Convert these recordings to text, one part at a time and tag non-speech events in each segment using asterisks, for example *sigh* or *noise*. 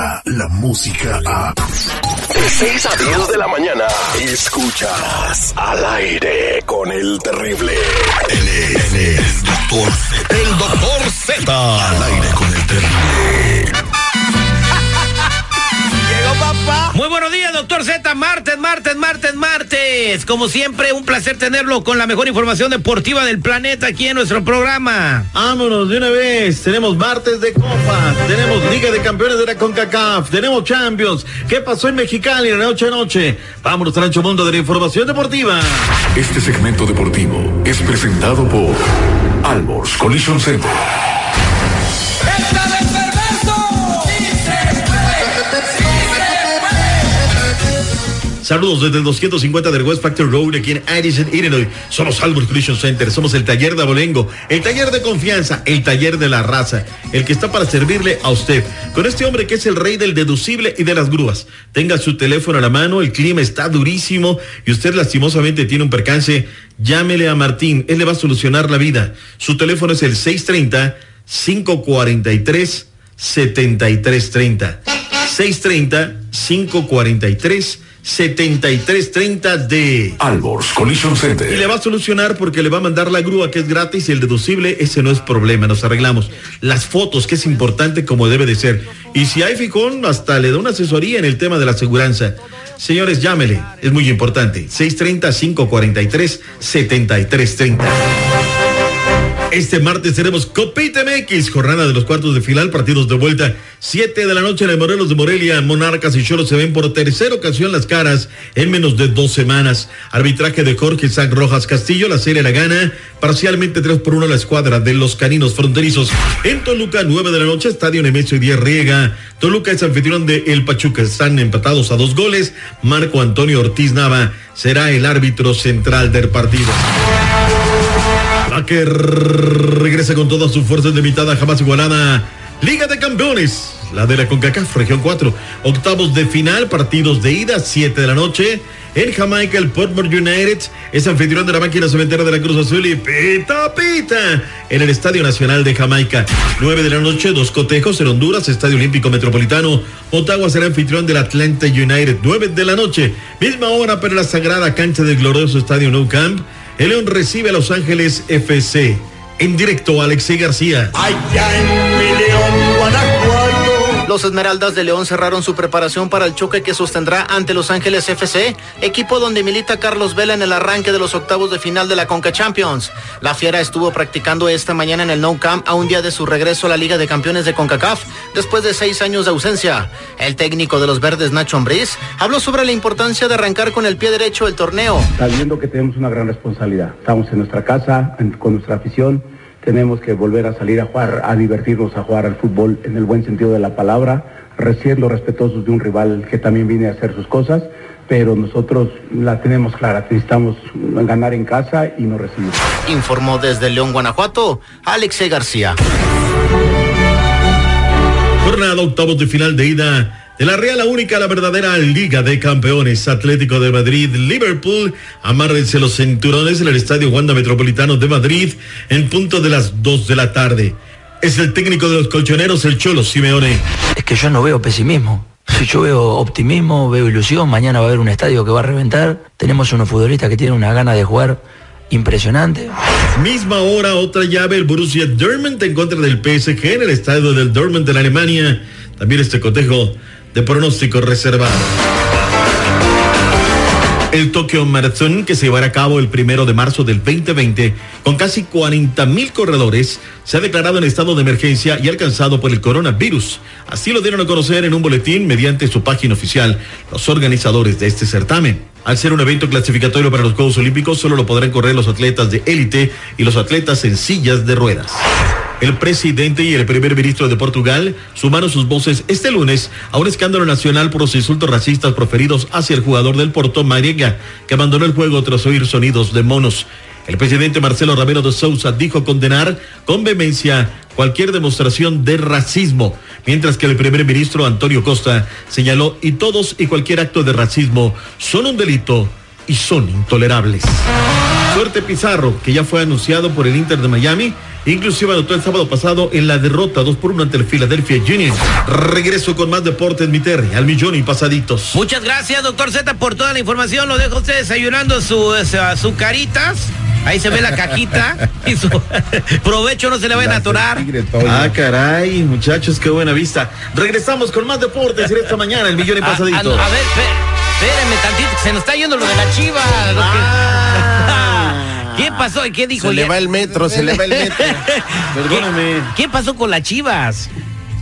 llega la música a... De 6 a 10 de la mañana, escuchas al aire con el terrible. Él es, Doctor Z. El doctor Z. Al aire con el terrible. Buenos días, doctor Z. Martes, martes, martes, martes. Como siempre, un placer tenerlo con la mejor información deportiva del planeta aquí en nuestro programa. Vámonos de una vez. Tenemos martes de Copa, tenemos Liga de Campeones de la CONCACAF, tenemos Champions. ¿Qué pasó en Mexicali la noche a noche? Vámonos al ancho mundo de la información deportiva. Este segmento deportivo es presentado por Albors Collision Center. Saludos desde el 250 del West Factory Road aquí en Addison, Illinois. Somos Albert Collision Center, somos el taller de Abolengo, el taller de confianza, el taller de la raza, el que está para servirle a usted. Con este hombre que es el rey del deducible y de las grúas. Tenga su teléfono a la mano, el clima está durísimo y usted lastimosamente tiene un percance. Llámele a Martín, él le va a solucionar la vida. Su teléfono es el 630 543 7330. 630 543 7330 de Albors Collision y le Center. va a solucionar porque le va a mandar la grúa que es gratis y el deducible, ese no es problema, nos arreglamos. Las fotos, que es importante como debe de ser. Y si hay fijón, hasta le da una asesoría en el tema de la aseguranza. Señores, llámele, es muy importante. 630-543-7330. Este martes tenemos Copita MX, jornada de los cuartos de final, partidos de vuelta. Siete de la noche en el Morelos de Morelia, Monarcas y Cholos se ven por tercera ocasión las caras en menos de dos semanas. Arbitraje de Jorge Isaac Rojas Castillo, la serie la gana parcialmente 3 por 1 la escuadra de los caninos fronterizos. En Toluca, 9 de la noche, Estadio Nemesio y 10 Riega. Toluca es anfitrión de El Pachuca, están empatados a dos goles. Marco Antonio Ortiz Nava será el árbitro central del partido. La que regresa con todas sus fuerzas limitadas, jamás igualada. Liga de Campeones, la de la CONCACAF, región 4. Octavos de final, partidos de ida, 7 de la noche. En Jamaica, el Portmore United es anfitrión de la máquina cementera de la Cruz Azul y pita pita en el Estadio Nacional de Jamaica. 9 de la noche, dos cotejos en Honduras, Estadio Olímpico Metropolitano. Ottawa será anfitrión del Atlanta United. 9 de la noche, misma hora para la sagrada cancha del glorioso Estadio Nou Camp. El León recibe a Los Ángeles FC. En directo, Alexei García. Los Esmeraldas de León cerraron su preparación para el choque que sostendrá ante Los Ángeles FC, equipo donde milita Carlos Vela en el arranque de los octavos de final de la Conca Champions. La Fiera estuvo practicando esta mañana en el No Camp a un día de su regreso a la Liga de Campeones de CONCACAF, después de seis años de ausencia. El técnico de los verdes, Nacho Ambriz, habló sobre la importancia de arrancar con el pie derecho el torneo. sabiendo que tenemos una gran responsabilidad. Estamos en nuestra casa, con nuestra afición, tenemos que volver a salir a jugar, a divertirnos, a jugar al fútbol en el buen sentido de la palabra, siendo respetuosos de un rival que también viene a hacer sus cosas, pero nosotros la tenemos clara, necesitamos ganar en casa y no recibir. Informó desde León, Guanajuato, Alexei García. Jornada octavos de final de ida de la Real, la única, la verdadera Liga de Campeones. Atlético de Madrid, Liverpool. Amárrense los cinturones en el Estadio Wanda Metropolitano de Madrid en punto de las 2 de la tarde. Es el técnico de los colchoneros, el Cholo Simeone. Es que yo no veo pesimismo. Yo veo optimismo, veo ilusión. Mañana va a haber un estadio que va a reventar. Tenemos unos futbolistas que tienen una gana de jugar impresionante. Misma hora, otra llave, el Borussia Dortmund en contra del PSG en el estadio del Dortmund en Alemania. También este cotejo de pronóstico reservado. El Tokyo Marathon, que se llevará a cabo el primero de marzo del 2020, con casi 40 mil corredores, se ha declarado en estado de emergencia y alcanzado por el coronavirus. Así lo dieron a conocer en un boletín mediante su página oficial los organizadores de este certamen. Al ser un evento clasificatorio para los Juegos Olímpicos, solo lo podrán correr los atletas de élite y los atletas en sillas de ruedas. El presidente y el primer ministro de Portugal sumaron sus voces este lunes a un escándalo nacional por los insultos racistas proferidos hacia el jugador del Porto, Mariega, que abandonó el juego tras oír sonidos de monos. El presidente Marcelo Ramiro de Sousa dijo condenar con vehemencia cualquier demostración de racismo, mientras que el primer ministro Antonio Costa señaló y todos y cualquier acto de racismo son un delito y son intolerables. Suerte Pizarro, que ya fue anunciado por el Inter de Miami Inclusive anotó el sábado pasado en la derrota 2 por 1 ante el Philadelphia Union. Regreso con más deportes, mi Terry, al millón y pasaditos. Muchas gracias, doctor Z, por toda la información. Lo dejo a usted desayunando su, su caritas. Ahí se ve la cajita *laughs* y su *laughs* provecho no se le va a atorar. Ah, caray, muchachos, qué buena vista. Regresamos con más deportes en esta mañana, el millón y Ah, ah, pasaditos. a ver, espé- espéreme tantito, que se nos está yendo lo de la chiva. lo que- Ah. ¿Qué pasó? ¿Qué dijo? Se le Ya- va el metro, se le va el metro. *laughs* Perdóname. ¿Qué pasó con las chivas?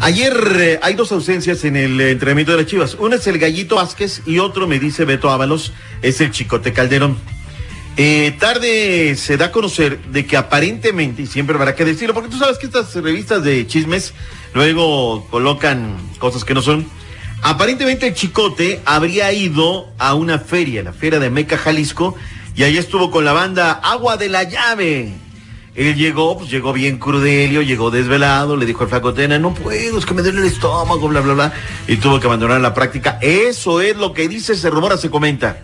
Ayer eh, hay dos ausencias en el eh, entrenamiento de las Chivas. Uno es el Gallito Vázquez y otro, me dice Beto Ábalos, es el Chicote Calderón. Eh, tarde se da a conocer de que aparentemente, y siempre habrá que decirlo, porque tú sabes que estas revistas de chismes luego colocan cosas que no son. Aparentemente el Chicote habría ido a una feria, la feria de Meca, Jalisco, y ahí estuvo con la banda Agua de la Llave. Él llegó, pues llegó bien crudelio, llegó desvelado, le dijo al flacotena, no puedo, es que me duele el estómago, bla, bla, bla, y tuvo que abandonar la práctica. Eso es lo que dice, se rumora, se comenta.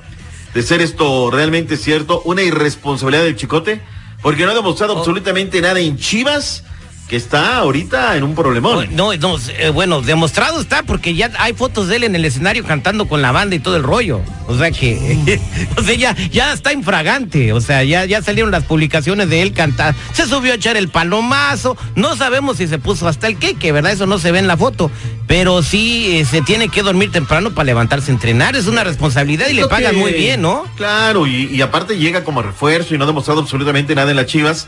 De ser esto realmente cierto, una irresponsabilidad del chicote, porque no ha demostrado absolutamente nada en Chivas, que está ahorita en un problemón. No, no, eh, bueno, demostrado está porque ya hay fotos de él en el escenario cantando con la banda y todo el rollo. O sea que, *laughs* o sea, ya, ya está infragante. O sea, ya, ya salieron las publicaciones de él cantar. Se subió a echar el palomazo. No sabemos si se puso hasta el queque, ¿verdad? Eso no se ve en la foto. Pero sí eh, se tiene que dormir temprano para levantarse a entrenar. Es una responsabilidad y le pagan que- muy bien, ¿no? Claro, y, y aparte llega como refuerzo y no ha demostrado absolutamente nada en las Chivas.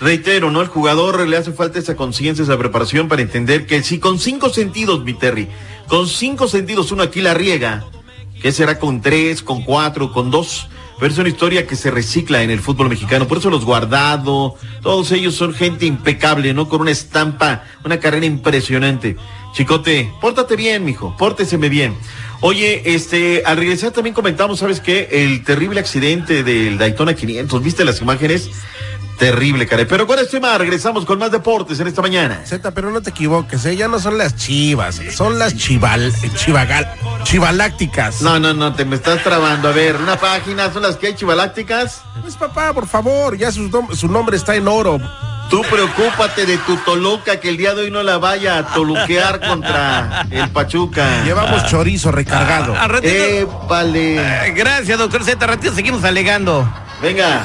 Reitero, ¿no? El jugador le hace falta esa conciencia, esa preparación para entender que si con cinco sentidos, mi Terry, con cinco sentidos uno aquí la riega, ¿qué será con tres, con cuatro, con dos? Pero es una historia que se recicla en el fútbol mexicano. Por eso los guardado, todos ellos son gente impecable, ¿no? Con una estampa, una carrera impresionante. Chicote, pórtate bien, mijo, pórteseme bien. Oye, este, al regresar también comentamos, ¿sabes qué? El terrible accidente del Daytona 500. ¿Viste las imágenes? Terrible, caray. Pero con este tema regresamos con más deportes en esta mañana. Z, pero no te equivoques, ¿eh? ya no son las chivas, son las chival, chivagal, chivalácticas. No, no, no, te me estás trabando. A ver, una página, son las que hay chivalácticas. Pues papá, por favor, ya su, nom- su nombre está en oro. Tú preocúpate de tu Toluca, que el día de hoy no la vaya a toluquear contra el Pachuca. Llevamos chorizo recargado. A ratito- Épale. Eh, Gracias, doctor Z. Ratito seguimos alegando. Venga.